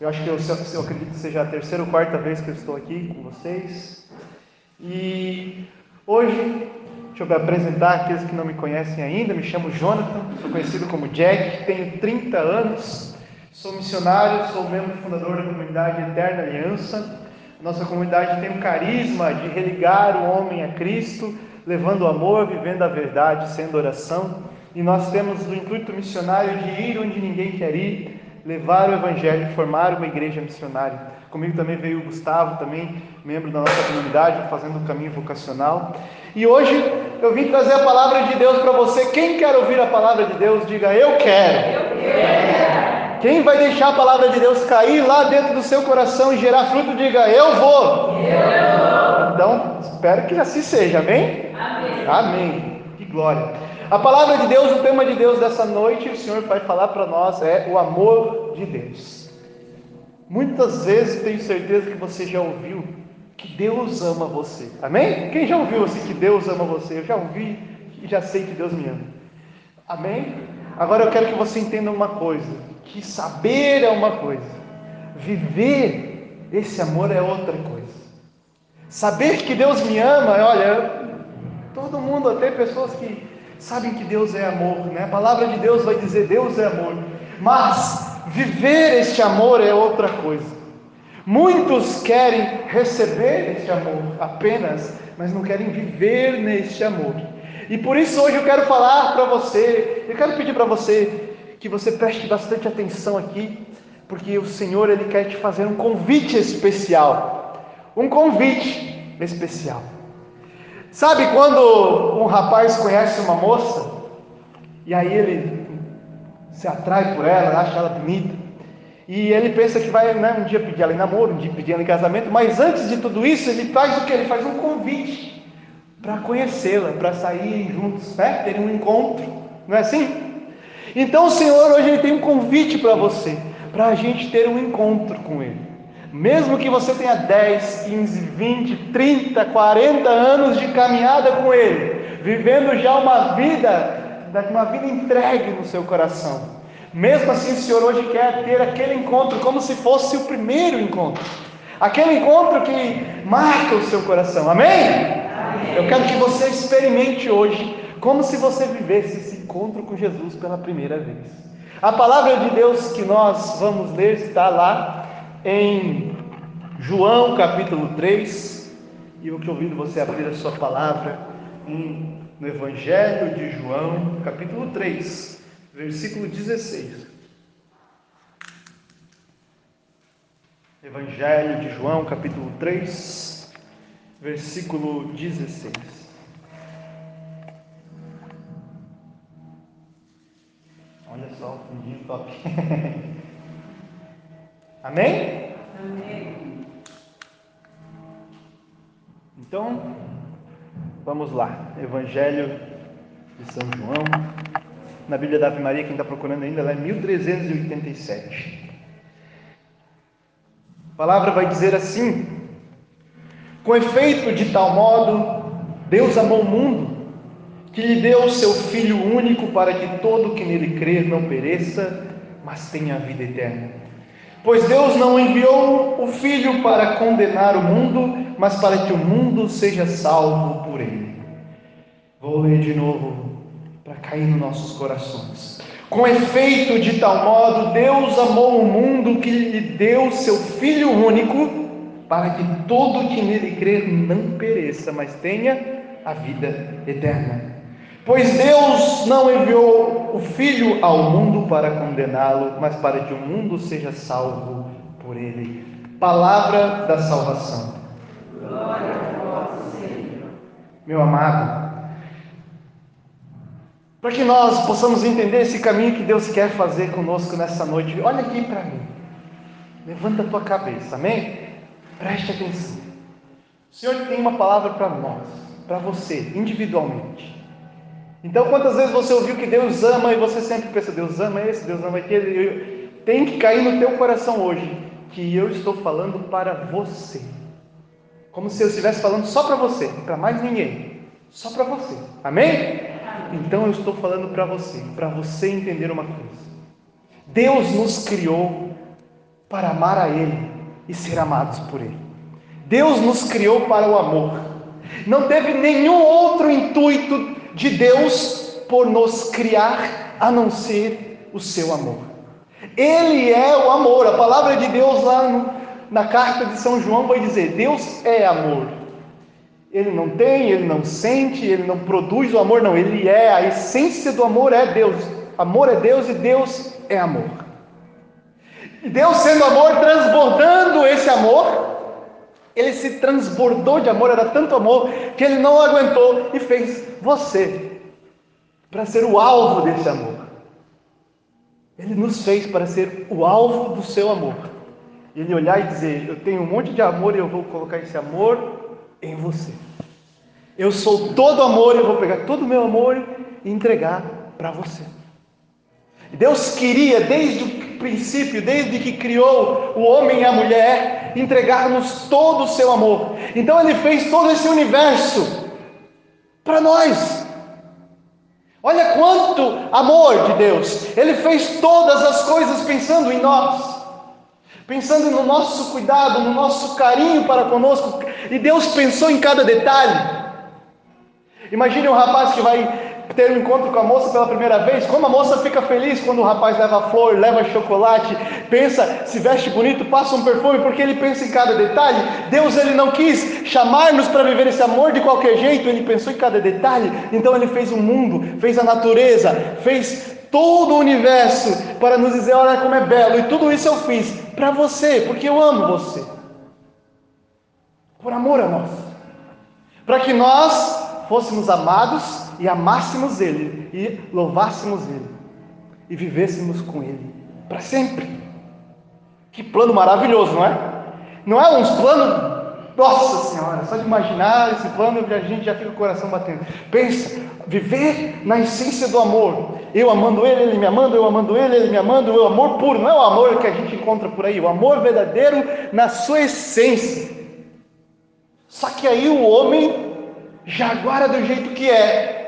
Eu acho que eu, eu acredito que seja a terceira ou quarta vez que eu estou aqui com vocês. E hoje, deixa eu me apresentar aqueles que não me conhecem ainda. Me chamo Jonathan, sou conhecido como Jack, tenho 30 anos, sou missionário, sou membro fundador da comunidade Eterna Aliança. Nossa comunidade tem um carisma de religar o homem a Cristo, levando o amor, vivendo a verdade, sendo oração. E nós temos o intuito missionário de ir onde ninguém quer ir, levar o Evangelho, formar uma igreja missionária. Comigo também veio o Gustavo, também membro da nossa comunidade, fazendo o caminho vocacional. E hoje eu vim trazer a palavra de Deus para você. Quem quer ouvir a palavra de Deus, diga eu quero. Eu quero. Quem vai deixar a palavra de Deus cair lá dentro do seu coração e gerar fruto, diga eu vou. Eu vou. Então, espero que assim seja, amém? Amém. Amém. Que glória. A palavra de Deus, o tema de Deus dessa noite, o Senhor vai falar para nós é o amor de Deus. Muitas vezes tenho certeza que você já ouviu que Deus ama você. Amém? Quem já ouviu assim que Deus ama você? Eu já ouvi e já sei que Deus me ama. Amém? Agora eu quero que você entenda uma coisa: que saber é uma coisa, viver esse amor é outra coisa. Saber que Deus me ama, olha, todo mundo, até pessoas que sabem que Deus é amor, né? A palavra de Deus vai dizer Deus é amor, mas viver este amor é outra coisa. Muitos querem receber este amor apenas, mas não querem viver neste amor. E por isso hoje eu quero falar para você, eu quero pedir para você que você preste bastante atenção aqui, porque o Senhor ele quer te fazer um convite especial. Um convite especial. Sabe quando um rapaz conhece uma moça e aí ele se atrai por ela, acha ela bonita e ele pensa que vai né, um dia pedir ela em namoro, um dia pedir ela em casamento, mas antes de tudo isso ele faz o que? Ele faz um convite para conhecê-la, para sair juntos, né? terem um encontro, não é assim? Então o Senhor hoje ele tem um convite para você, para a gente ter um encontro com Ele. Mesmo que você tenha 10, 15, 20, 30, 40 anos de caminhada com Ele, vivendo já uma vida, uma vida entregue no seu coração. Mesmo assim, o Senhor hoje quer ter aquele encontro como se fosse o primeiro encontro. Aquele encontro que marca o seu coração. Amém? Amém? Eu quero que você experimente hoje como se você vivesse esse encontro com Jesus pela primeira vez. A palavra de Deus que nós vamos ler está lá em João capítulo 3, e eu convido você abrir a sua palavra no Evangelho de João, capítulo 3, versículo 16. Evangelho de João, capítulo 3, versículo 16. Olha só, fundinho top. Amém? Amém. Então, vamos lá. Evangelho de São João. Na Bíblia da Ave Maria, quem está procurando ainda, ela é 1387. A palavra vai dizer assim: Com efeito, de tal modo, Deus amou o mundo, que lhe deu o seu Filho único para que todo que nele crer não pereça, mas tenha a vida eterna. Pois Deus não enviou o Filho para condenar o mundo, mas para que o mundo seja salvo por ele. Vou ler de novo para cair nos nossos corações. Com efeito, de tal modo, Deus amou o mundo que lhe deu seu Filho único, para que todo que nele crer não pereça, mas tenha a vida eterna. Pois Deus não enviou o Filho ao mundo para condená-lo, mas para que o mundo seja salvo por ele. Palavra da salvação. Glória a vós, Senhor. Meu amado, para que nós possamos entender esse caminho que Deus quer fazer conosco nessa noite, olha aqui para mim. Levanta a tua cabeça, amém? Preste atenção. O Senhor tem uma palavra para nós, para você, individualmente. Então, quantas vezes você ouviu que Deus ama e você sempre pensa, Deus ama esse, Deus ama aquele? Tem que cair no teu coração hoje que eu estou falando para você. Como se eu estivesse falando só para você, para mais ninguém. Só para você. Amém? Então eu estou falando para você, para você entender uma coisa. Deus nos criou para amar a Ele e ser amados por Ele. Deus nos criou para o amor. Não teve nenhum outro intuito de Deus por nos criar a não ser o seu amor. Ele é o amor. A palavra de Deus lá no, na carta de São João vai dizer: Deus é amor. Ele não tem, ele não sente, ele não produz o amor, não. Ele é, a essência do amor é Deus. Amor é Deus e Deus é amor. E Deus, sendo amor, transbordando esse amor, ele se transbordou de amor, era tanto amor que ele não aguentou e fez você para ser o alvo desse amor. Ele nos fez para ser o alvo do seu amor. Ele olhar e dizer: Eu tenho um monte de amor e eu vou colocar esse amor em você. Eu sou todo amor e eu vou pegar todo o meu amor e entregar para você. Deus queria, desde o princípio, desde que criou o homem e a mulher, entregar-nos todo o seu amor. Então Ele fez todo esse universo para nós. Olha quanto amor de Deus! Ele fez todas as coisas pensando em nós pensando no nosso cuidado, no nosso carinho para conosco, e Deus pensou em cada detalhe. Imagine um rapaz que vai ter um encontro com a moça pela primeira vez, como a moça fica feliz quando o rapaz leva flor, leva chocolate, pensa, se veste bonito, passa um perfume, porque ele pensa em cada detalhe. Deus ele não quis chamar-nos para viver esse amor de qualquer jeito, ele pensou em cada detalhe. Então ele fez o mundo, fez a natureza, fez todo o universo para nos dizer: olha como é belo, e tudo isso eu fiz para você, porque eu amo você, por amor a nós, para que nós fôssemos amados e amássemos Ele, e louvássemos Ele, e vivêssemos com Ele para sempre. Que plano maravilhoso, não é? Não é uns planos nossa Senhora, só de imaginar esse plano a gente já fica o coração batendo. Pensa, viver na essência do amor. Eu amando ele, ele me amando, eu amando ele, ele me amando, o amor puro, não é o amor que a gente encontra por aí, o amor verdadeiro na sua essência. Só que aí o homem, jaguara do jeito que é,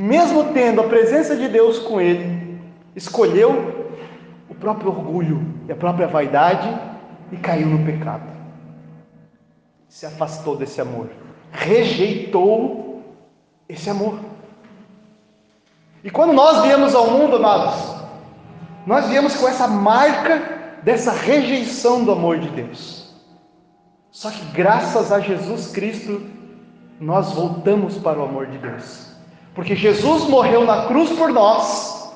mesmo tendo a presença de Deus com ele, escolheu o próprio orgulho e a própria vaidade e caiu no pecado se afastou desse amor, rejeitou esse amor. E quando nós viemos ao mundo, amados, nós viemos com essa marca dessa rejeição do amor de Deus. Só que graças a Jesus Cristo, nós voltamos para o amor de Deus. Porque Jesus morreu na cruz por nós,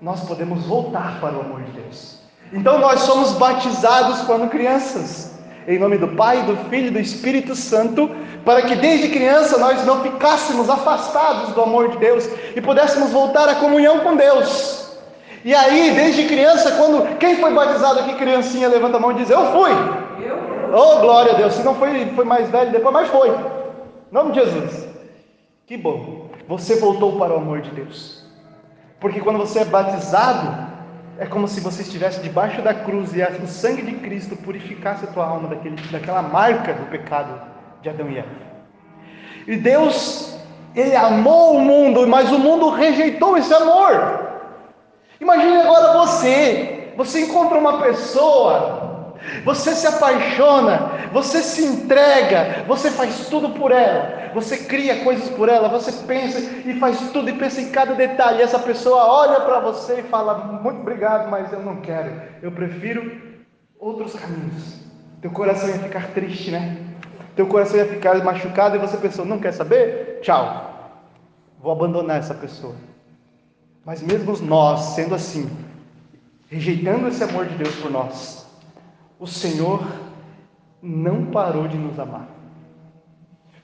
nós podemos voltar para o amor de Deus. Então nós somos batizados quando crianças. Em nome do Pai, do Filho e do Espírito Santo, para que desde criança nós não ficássemos afastados do amor de Deus e pudéssemos voltar à comunhão com Deus. E aí, desde criança, quando quem foi batizado aqui, criancinha, levanta a mão e diz: Eu fui. Eu. Oh, glória a Deus. Se não foi, foi mais velho depois, mas foi. Em nome de Jesus. Que bom. Você voltou para o amor de Deus. Porque quando você é batizado, é como se você estivesse debaixo da cruz e o sangue de Cristo purificasse a tua alma daquele, daquela marca do pecado de Adão e Eva. E Deus, Ele amou o mundo, mas o mundo rejeitou esse amor. Imagine agora você, você encontra uma pessoa você se apaixona, você se entrega, você faz tudo por ela, você cria coisas por ela, você pensa e faz tudo e pensa em cada detalhe. E essa pessoa olha para você e fala: Muito obrigado, mas eu não quero, eu prefiro outros caminhos. Teu coração ia ficar triste, né? Teu coração ia ficar machucado e você pensou: Não quer saber? Tchau, vou abandonar essa pessoa. Mas mesmo nós, sendo assim, rejeitando esse amor de Deus por nós, o Senhor não parou de nos amar.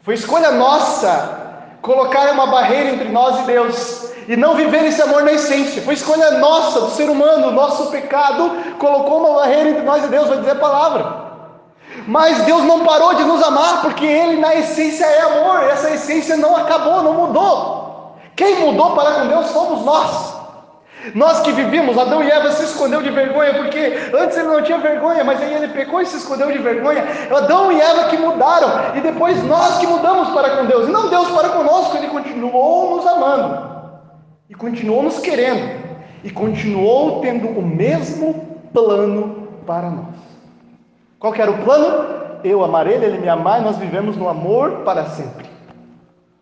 Foi escolha nossa colocar uma barreira entre nós e Deus e não viver esse amor na essência. Foi escolha nossa, do ser humano, nosso pecado colocou uma barreira entre nós e Deus, vai dizer a palavra. Mas Deus não parou de nos amar, porque Ele na essência é amor, essa essência não acabou, não mudou. Quem mudou para com Deus fomos nós. Nós que vivíamos, Adão e Eva se escondeu de vergonha, porque antes ele não tinha vergonha, mas aí ele pecou e se escondeu de vergonha. Adão e Eva que mudaram, e depois nós que mudamos para com Deus. E não Deus para conosco, ele continuou nos amando, e continuou nos querendo, e continuou tendo o mesmo plano para nós. Qual era o plano? Eu amar ele, ele me amar e nós vivemos no amor para sempre.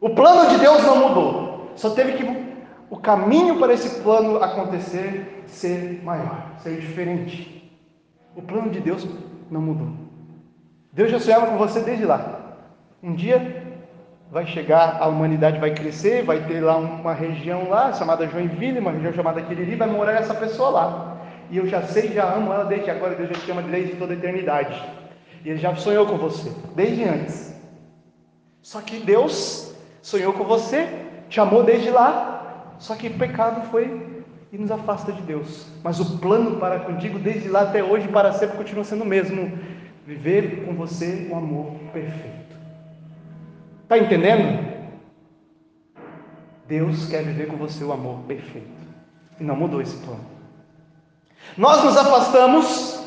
O plano de Deus não mudou. Só teve que o caminho para esse plano acontecer ser maior, ser diferente. O plano de Deus não mudou. Deus já sonhava com você desde lá. Um dia vai chegar, a humanidade vai crescer, vai ter lá uma região lá chamada Joinville, uma região chamada Quiriri, vai morar essa pessoa lá. E eu já sei, já amo ela desde agora, Deus já te ama desde toda a eternidade. E Ele já sonhou com você, desde antes. Só que Deus sonhou com você, te amou desde lá, só que o pecado foi e nos afasta de Deus. Mas o plano para contigo, desde lá até hoje, para sempre, continua sendo o mesmo: viver com você um amor perfeito. Está entendendo? Deus quer viver com você o amor perfeito. E não mudou esse plano. Nós nos afastamos,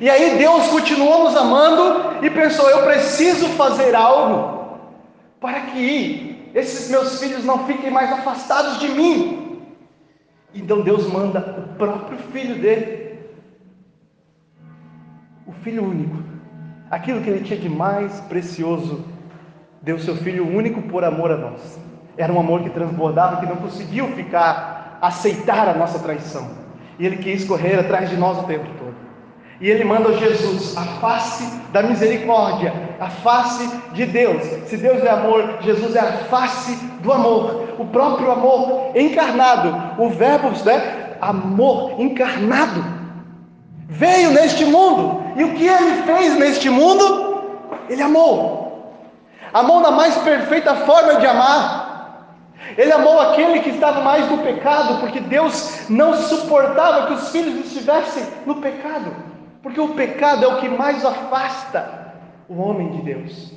e aí Deus continuou nos amando e pensou: eu preciso fazer algo para que esses meus filhos não fiquem mais afastados de mim. Então Deus manda o próprio filho dele, o filho único, aquilo que ele tinha de mais precioso deu seu filho único por amor a nós. Era um amor que transbordava, que não conseguiu ficar, aceitar a nossa traição. E ele quis correr atrás de nós o tempo todo. E ele manda Jesus, a face da misericórdia, a face de Deus. Se Deus é amor, Jesus é a face do amor, o próprio amor encarnado, o verbo, né? Amor encarnado. Veio neste mundo, e o que ele fez neste mundo? Ele amou. Amou na mais perfeita forma de amar. Ele amou aquele que estava mais no pecado, porque Deus não suportava que os filhos estivessem no pecado, porque o pecado é o que mais afasta o homem de Deus.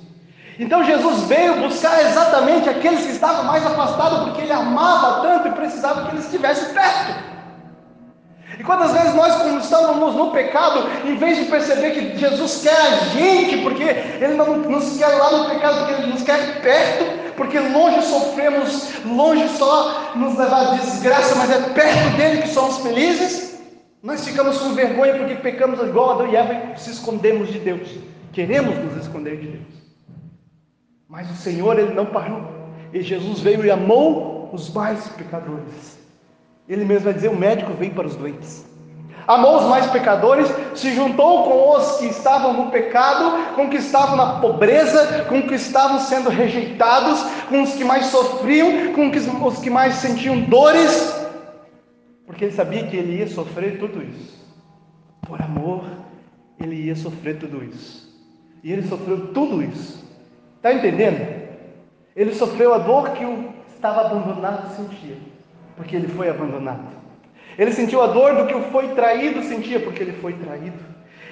Então Jesus veio buscar exatamente aqueles que estavam mais afastados, porque ele amava tanto e precisava que eles estivessem perto. E quantas vezes nós, como estamos no pecado, em vez de perceber que Jesus quer a gente, porque Ele não nos quer lá no pecado, porque Ele nos quer perto, porque longe sofremos, longe só nos levar a desgraça, mas é perto dele que somos felizes, nós ficamos com vergonha porque pecamos igual Adão e Eva e se escondemos de Deus. Queremos nos esconder de Deus. Mas o Senhor, Ele não parou. E Jesus veio e amou os mais pecadores. Ele mesmo vai dizer: o médico veio para os doentes. Amou os mais pecadores, se juntou com os que estavam no pecado, com que estavam na pobreza, com que estavam sendo rejeitados, com os que mais sofriam, com os que mais sentiam dores, porque ele sabia que ele ia sofrer tudo isso. Por amor, ele ia sofrer tudo isso. E ele sofreu tudo isso. Está entendendo? Ele sofreu a dor que o estava abandonado sentia porque ele foi abandonado. Ele sentiu a dor do que o foi traído sentia, porque ele foi traído.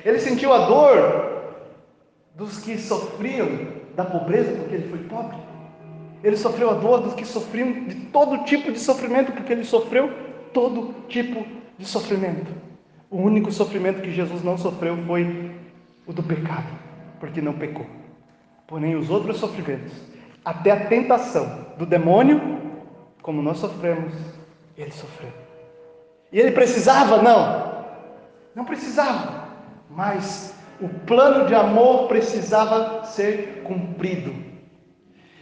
Ele sentiu a dor dos que sofriam da pobreza, porque ele foi pobre. Ele sofreu a dor dos que sofriam de todo tipo de sofrimento, porque ele sofreu todo tipo de sofrimento. O único sofrimento que Jesus não sofreu foi o do pecado, porque não pecou. Porém, os outros sofrimentos, até a tentação do demônio, como nós sofremos, ele sofreu. E ele precisava? Não. Não precisava. Mas o plano de amor precisava ser cumprido.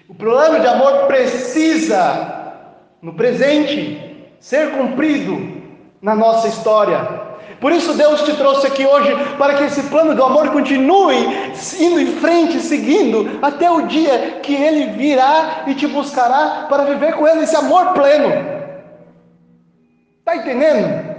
O plano de amor precisa, no presente, ser cumprido na nossa história. Por isso Deus te trouxe aqui hoje para que esse plano do amor continue indo em frente, seguindo até o dia que Ele virá e te buscará para viver com Ele esse amor pleno. Está entendendo?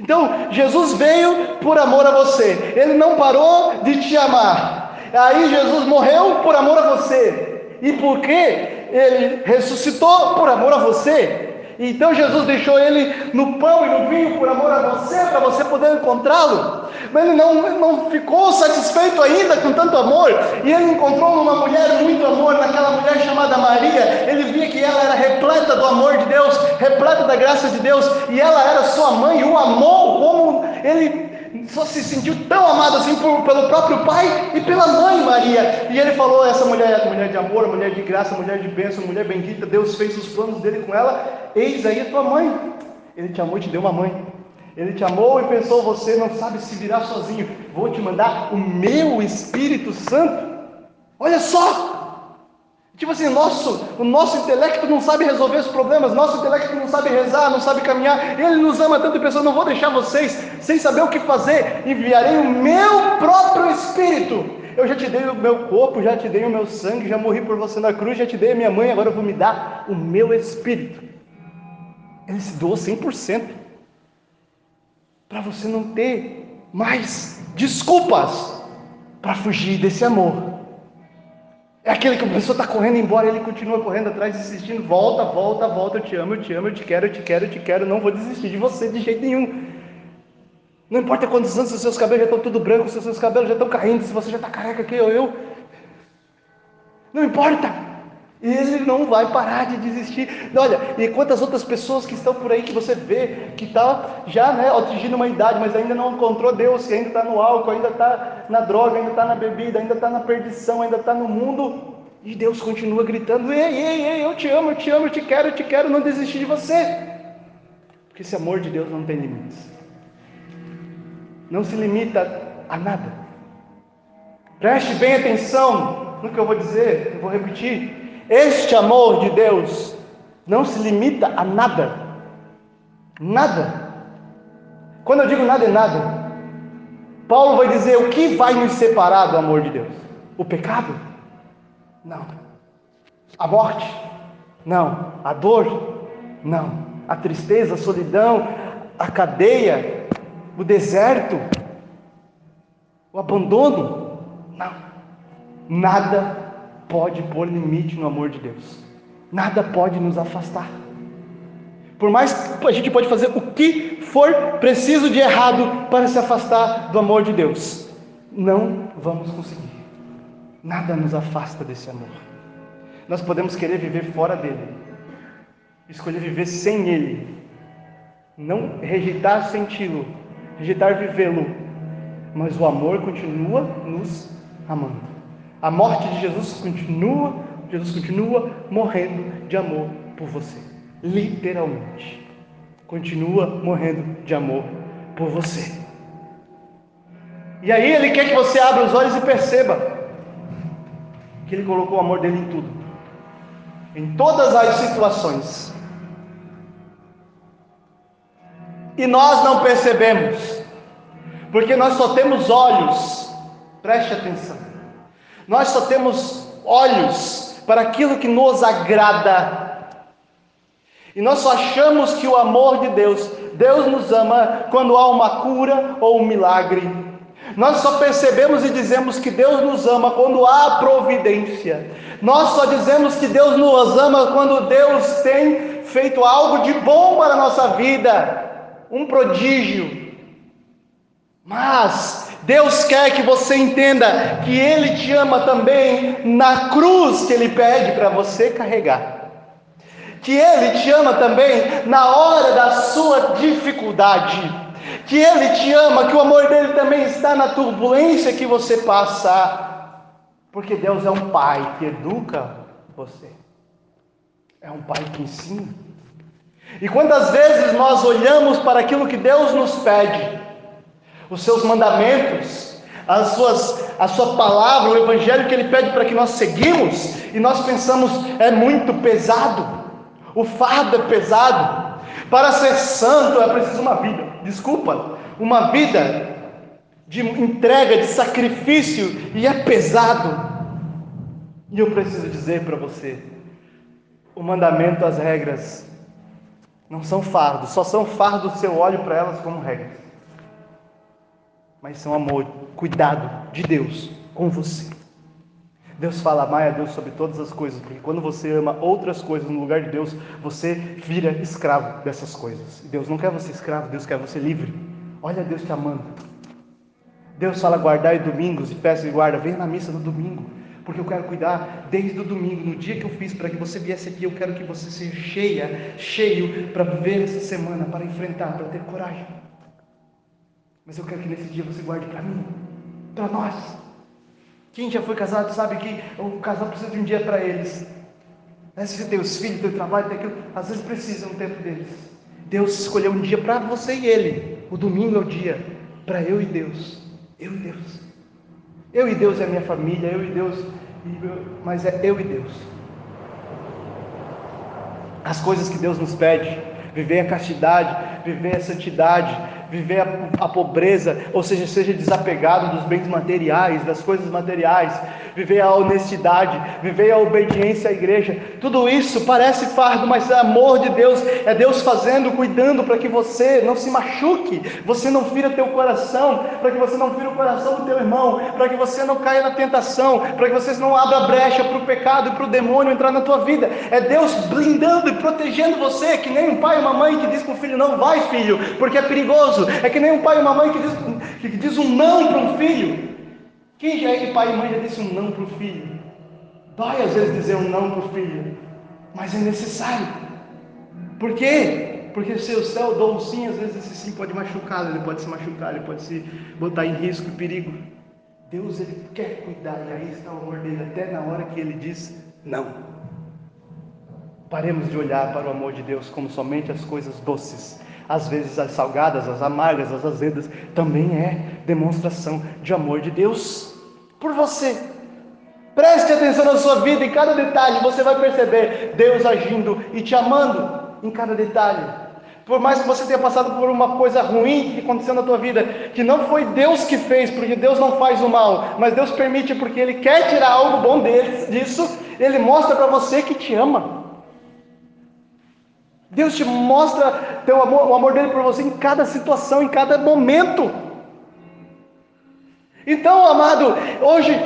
Então Jesus veio por amor a você. Ele não parou de te amar. Aí Jesus morreu por amor a você. E por que ele ressuscitou por amor a você? Então Jesus deixou ele no pão e no vinho por amor a você, para você poder encontrá-lo. Mas ele não, não ficou satisfeito ainda com tanto amor, e ele encontrou numa mulher muito amor, naquela mulher chamada Maria. Ele via que ela era repleta do amor de Deus, repleta da graça de Deus, e ela era sua mãe, e o amou como ele se sentiu tão amado assim por, pelo próprio pai e pela mãe Maria. E ele falou: essa mulher é mulher de amor, mulher de graça, mulher de bênção, mulher bendita. Deus fez os planos dele com ela. Eis aí a tua mãe. Ele te amou e te deu uma mãe. Ele te amou e pensou, você não sabe se virar sozinho. Vou te mandar o meu Espírito Santo. Olha só! Tipo assim, nosso, o nosso intelecto não sabe resolver os problemas, nosso intelecto não sabe rezar, não sabe caminhar. Ele nos ama tanto e pensou, não vou deixar vocês sem saber o que fazer. Enviarei o meu próprio Espírito eu já te dei o meu corpo, já te dei o meu sangue, já morri por você na cruz, já te dei a minha mãe, agora eu vou me dar o meu espírito. Ele se doou 100%. Para você não ter mais desculpas para fugir desse amor. É aquele que a pessoa está correndo embora, ele continua correndo atrás, insistindo, volta, volta, volta, eu te amo, eu te amo, eu te quero, eu te quero, eu te quero, não vou desistir de você de jeito nenhum. Não importa quantos anos, os seus cabelos já estão tudo brancos, os seus cabelos já estão caindo, se você já está careca aqui ou eu. Não importa. Ele não vai parar de desistir. Olha, e quantas outras pessoas que estão por aí que você vê, que está já né, atingindo uma idade, mas ainda não encontrou Deus, ainda está no álcool, ainda está na droga, ainda está na bebida, ainda está na perdição, ainda está no mundo. E Deus continua gritando: Ei, ei, ei, eu te amo, eu te amo, eu te quero, eu te quero, não desistir de você. Porque esse amor de Deus não tem limites não se limita a nada. Preste bem atenção no que eu vou dizer, eu vou repetir. Este amor de Deus não se limita a nada. Nada. Quando eu digo nada é nada, Paulo vai dizer o que vai nos separar do amor de Deus? O pecado? Não. A morte? Não. A dor? Não. A tristeza, a solidão, a cadeia, o deserto, o abandono. Não. Nada pode pôr limite no amor de Deus. Nada pode nos afastar. Por mais que a gente pode fazer o que for preciso de errado para se afastar do amor de Deus, não vamos conseguir. Nada nos afasta desse amor. Nós podemos querer viver fora dele, escolher viver sem ele, não rejeitar senti-lo, rejeitar vivê-lo, mas o amor continua nos amando. A morte de Jesus continua, Jesus continua morrendo de amor por você, literalmente. Continua morrendo de amor por você. E aí ele quer que você abra os olhos e perceba que ele colocou o amor dele em tudo. Em todas as situações. E nós não percebemos, porque nós só temos olhos, preste atenção, nós só temos olhos para aquilo que nos agrada, e nós só achamos que o amor de Deus, Deus nos ama quando há uma cura ou um milagre. Nós só percebemos e dizemos que Deus nos ama quando há providência. Nós só dizemos que Deus nos ama quando Deus tem feito algo de bom para a nossa vida um prodígio. Mas Deus quer que você entenda que Ele te ama também na cruz que Ele pede para você carregar. Que Ele te ama também na hora da sua dificuldade. Que Ele te ama, que o amor dele também está na turbulência que você passa. Porque Deus é um Pai que educa você. É um Pai que ensina. E quantas vezes nós olhamos para aquilo que Deus nos pede, os seus mandamentos, as suas, a sua palavra, o evangelho que ele pede para que nós seguimos, e nós pensamos é muito pesado, o fardo é pesado. Para ser santo é preciso uma vida, desculpa, uma vida de entrega, de sacrifício, e é pesado. E eu preciso dizer para você: o mandamento, as regras, não são fardos, só são fardos se eu olho para elas como regras. Mas são amor, cuidado de Deus com você. Deus fala, amai a Deus sobre todas as coisas, porque quando você ama outras coisas no lugar de Deus, você vira escravo dessas coisas. Deus não quer você escravo, Deus quer você livre. Olha Deus te amando. Deus fala guardar domingos e peça e guarda, venha na missa no domingo porque eu quero cuidar desde o domingo, no dia que eu fiz para que você viesse aqui, eu quero que você seja cheia, cheio para viver essa semana, para enfrentar, para ter coragem. Mas eu quero que nesse dia você guarde para mim, para nós. Quem já foi casado sabe que o casal precisa de um dia para eles. Né? Se você tem os filhos, tem o trabalho, tem aquilo, às vezes precisa um tempo deles. Deus escolheu um dia para você e ele. O domingo é o dia para eu e Deus. Eu e Deus. Eu e Deus é a minha família, eu e Deus, mas é eu e Deus. As coisas que Deus nos pede, viver a castidade, viver a santidade, viver a, a, pobreza, ou seja, seja desapegado dos bens materiais, das coisas materiais, viver a honestidade, viver a obediência à igreja. Tudo isso parece fardo, mas é amor de Deus, é Deus fazendo, cuidando para que você não se machuque, você não fira teu coração, para que você não fira o coração do teu irmão, para que você não caia na tentação, para que você não abra brecha para o pecado e para o demônio entrar na tua vida. É Deus blindando e protegendo você, que nem um pai e uma mãe que diz para o filho: não vai, filho, porque é perigoso é que nem um pai e uma mãe que diz, que diz um não para um filho. Quem já é que pai e mãe já disse um não para o filho? Dói às vezes dizer um não para o filho, mas é necessário. Por quê? Porque se o céu dou um sim, às vezes esse sim pode machucar, ele pode se machucar, ele pode se botar em risco e perigo. Deus ele quer cuidar, e aí está o amor dele até na hora que ele diz não. Paremos de olhar para o amor de Deus como somente as coisas doces, às vezes as salgadas, as amargas, as azedas, também é demonstração de amor de Deus por você. Preste atenção na sua vida, em cada detalhe, você vai perceber Deus agindo e te amando em cada detalhe. Por mais que você tenha passado por uma coisa ruim que aconteceu na tua vida, que não foi Deus que fez, porque Deus não faz o mal, mas Deus permite porque Ele quer tirar algo bom deles, disso, Ele mostra para você que te ama. Deus te mostra teu amor, o amor dele por você em cada situação, em cada momento. Então, amado, hoje,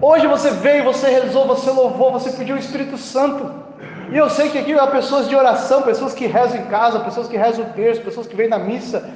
hoje você veio, você rezou, você louvou, você pediu o Espírito Santo. E eu sei que aqui há pessoas de oração, pessoas que rezam em casa, pessoas que rezam o terço, pessoas que vêm na missa.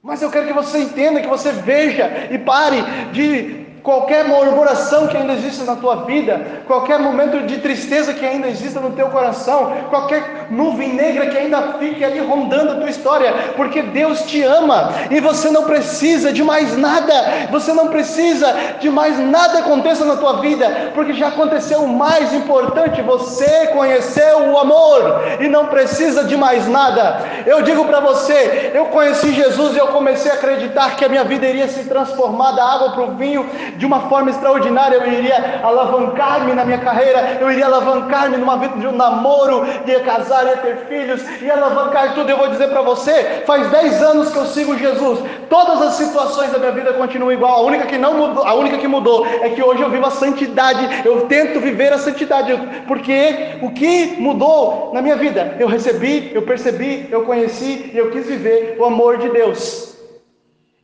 Mas eu quero que você entenda, que você veja e pare de qualquer murmuração que ainda exista na tua vida, qualquer momento de tristeza que ainda exista no teu coração, qualquer nuvem negra que ainda fique ali rondando a tua história, porque Deus te ama e você não precisa de mais nada, você não precisa de mais nada aconteça na tua vida, porque já aconteceu o mais importante, você conheceu o amor e não precisa de mais nada. Eu digo para você, eu conheci Jesus e eu comecei a acreditar que a minha vida iria se transformar da água para o vinho de uma forma extraordinária, eu iria alavancar-me na minha carreira, eu iria alavancar-me numa vida de um namoro, ia casar, ia ter filhos, ia alavancar tudo. Eu vou dizer para você, faz 10 anos que eu sigo Jesus, todas as situações da minha vida continuam igual, a única que não mudou, a única que mudou é que hoje eu vivo a santidade, eu tento viver a santidade, porque o que mudou na minha vida? Eu recebi, eu percebi, eu conheci e eu quis viver o amor de Deus.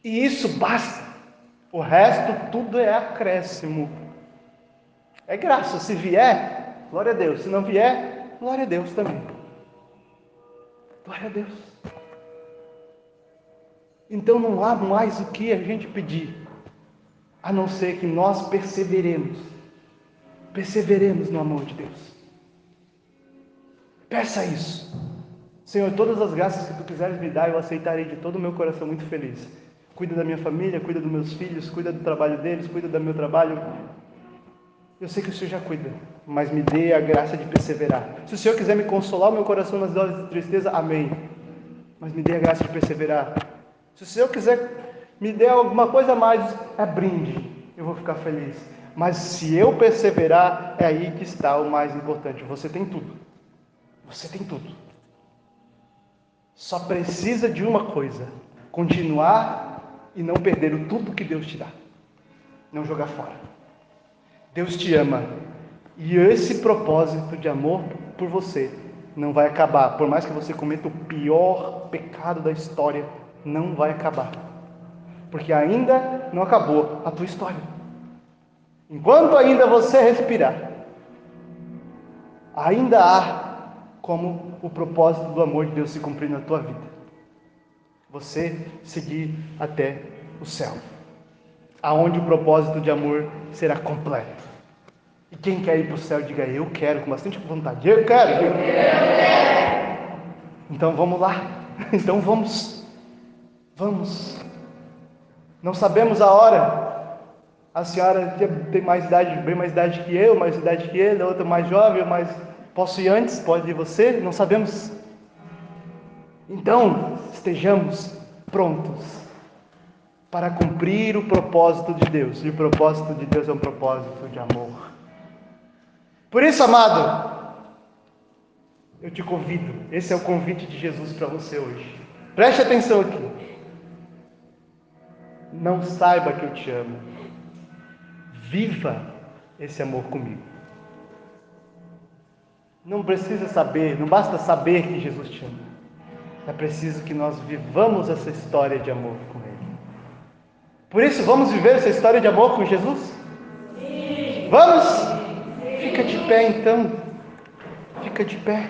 E isso basta. O resto tudo é acréscimo. É graça. Se vier, glória a Deus. Se não vier, glória a Deus também. Glória a Deus. Então não há mais o que a gente pedir, a não ser que nós perseveremos. Perseveremos no amor de Deus. Peça isso. Senhor, todas as graças que tu quiseres me dar, eu aceitarei de todo o meu coração muito feliz. Cuida da minha família, cuida dos meus filhos, cuida do trabalho deles, cuida do meu trabalho. Eu sei que o Senhor já cuida, mas me dê a graça de perseverar. Se o Senhor quiser me consolar o meu coração nas horas de tristeza, amém. Mas me dê a graça de perseverar. Se o Senhor quiser me der alguma coisa a mais, é brinde. Eu vou ficar feliz. Mas se eu perseverar, é aí que está o mais importante. Você tem tudo. Você tem tudo. Só precisa de uma coisa: continuar e não perder o tudo que Deus te dá. Não jogar fora. Deus te ama. E esse propósito de amor por você não vai acabar. Por mais que você cometa o pior pecado da história, não vai acabar. Porque ainda não acabou a tua história. Enquanto ainda você respirar, ainda há como o propósito do amor de Deus se cumprir na tua vida você seguir até o céu, aonde o propósito de amor será completo. E quem quer ir para o céu, diga eu quero, com bastante vontade. Eu quero. Eu quero. Então vamos lá. Então vamos. Vamos. Não sabemos a hora. A senhora tem mais idade, bem mais idade que eu, mais idade que ele, a outra mais jovem, mas posso ir antes, pode ir você, não sabemos então, estejamos prontos para cumprir o propósito de Deus. E o propósito de Deus é um propósito de amor. Por isso, amado, eu te convido, esse é o convite de Jesus para você hoje. Preste atenção aqui. Não saiba que eu te amo. Viva esse amor comigo. Não precisa saber, não basta saber que Jesus te ama. É preciso que nós vivamos essa história de amor com Ele. Por isso, vamos viver essa história de amor com Jesus? Sim. Vamos? Fica de pé então. Fica de pé.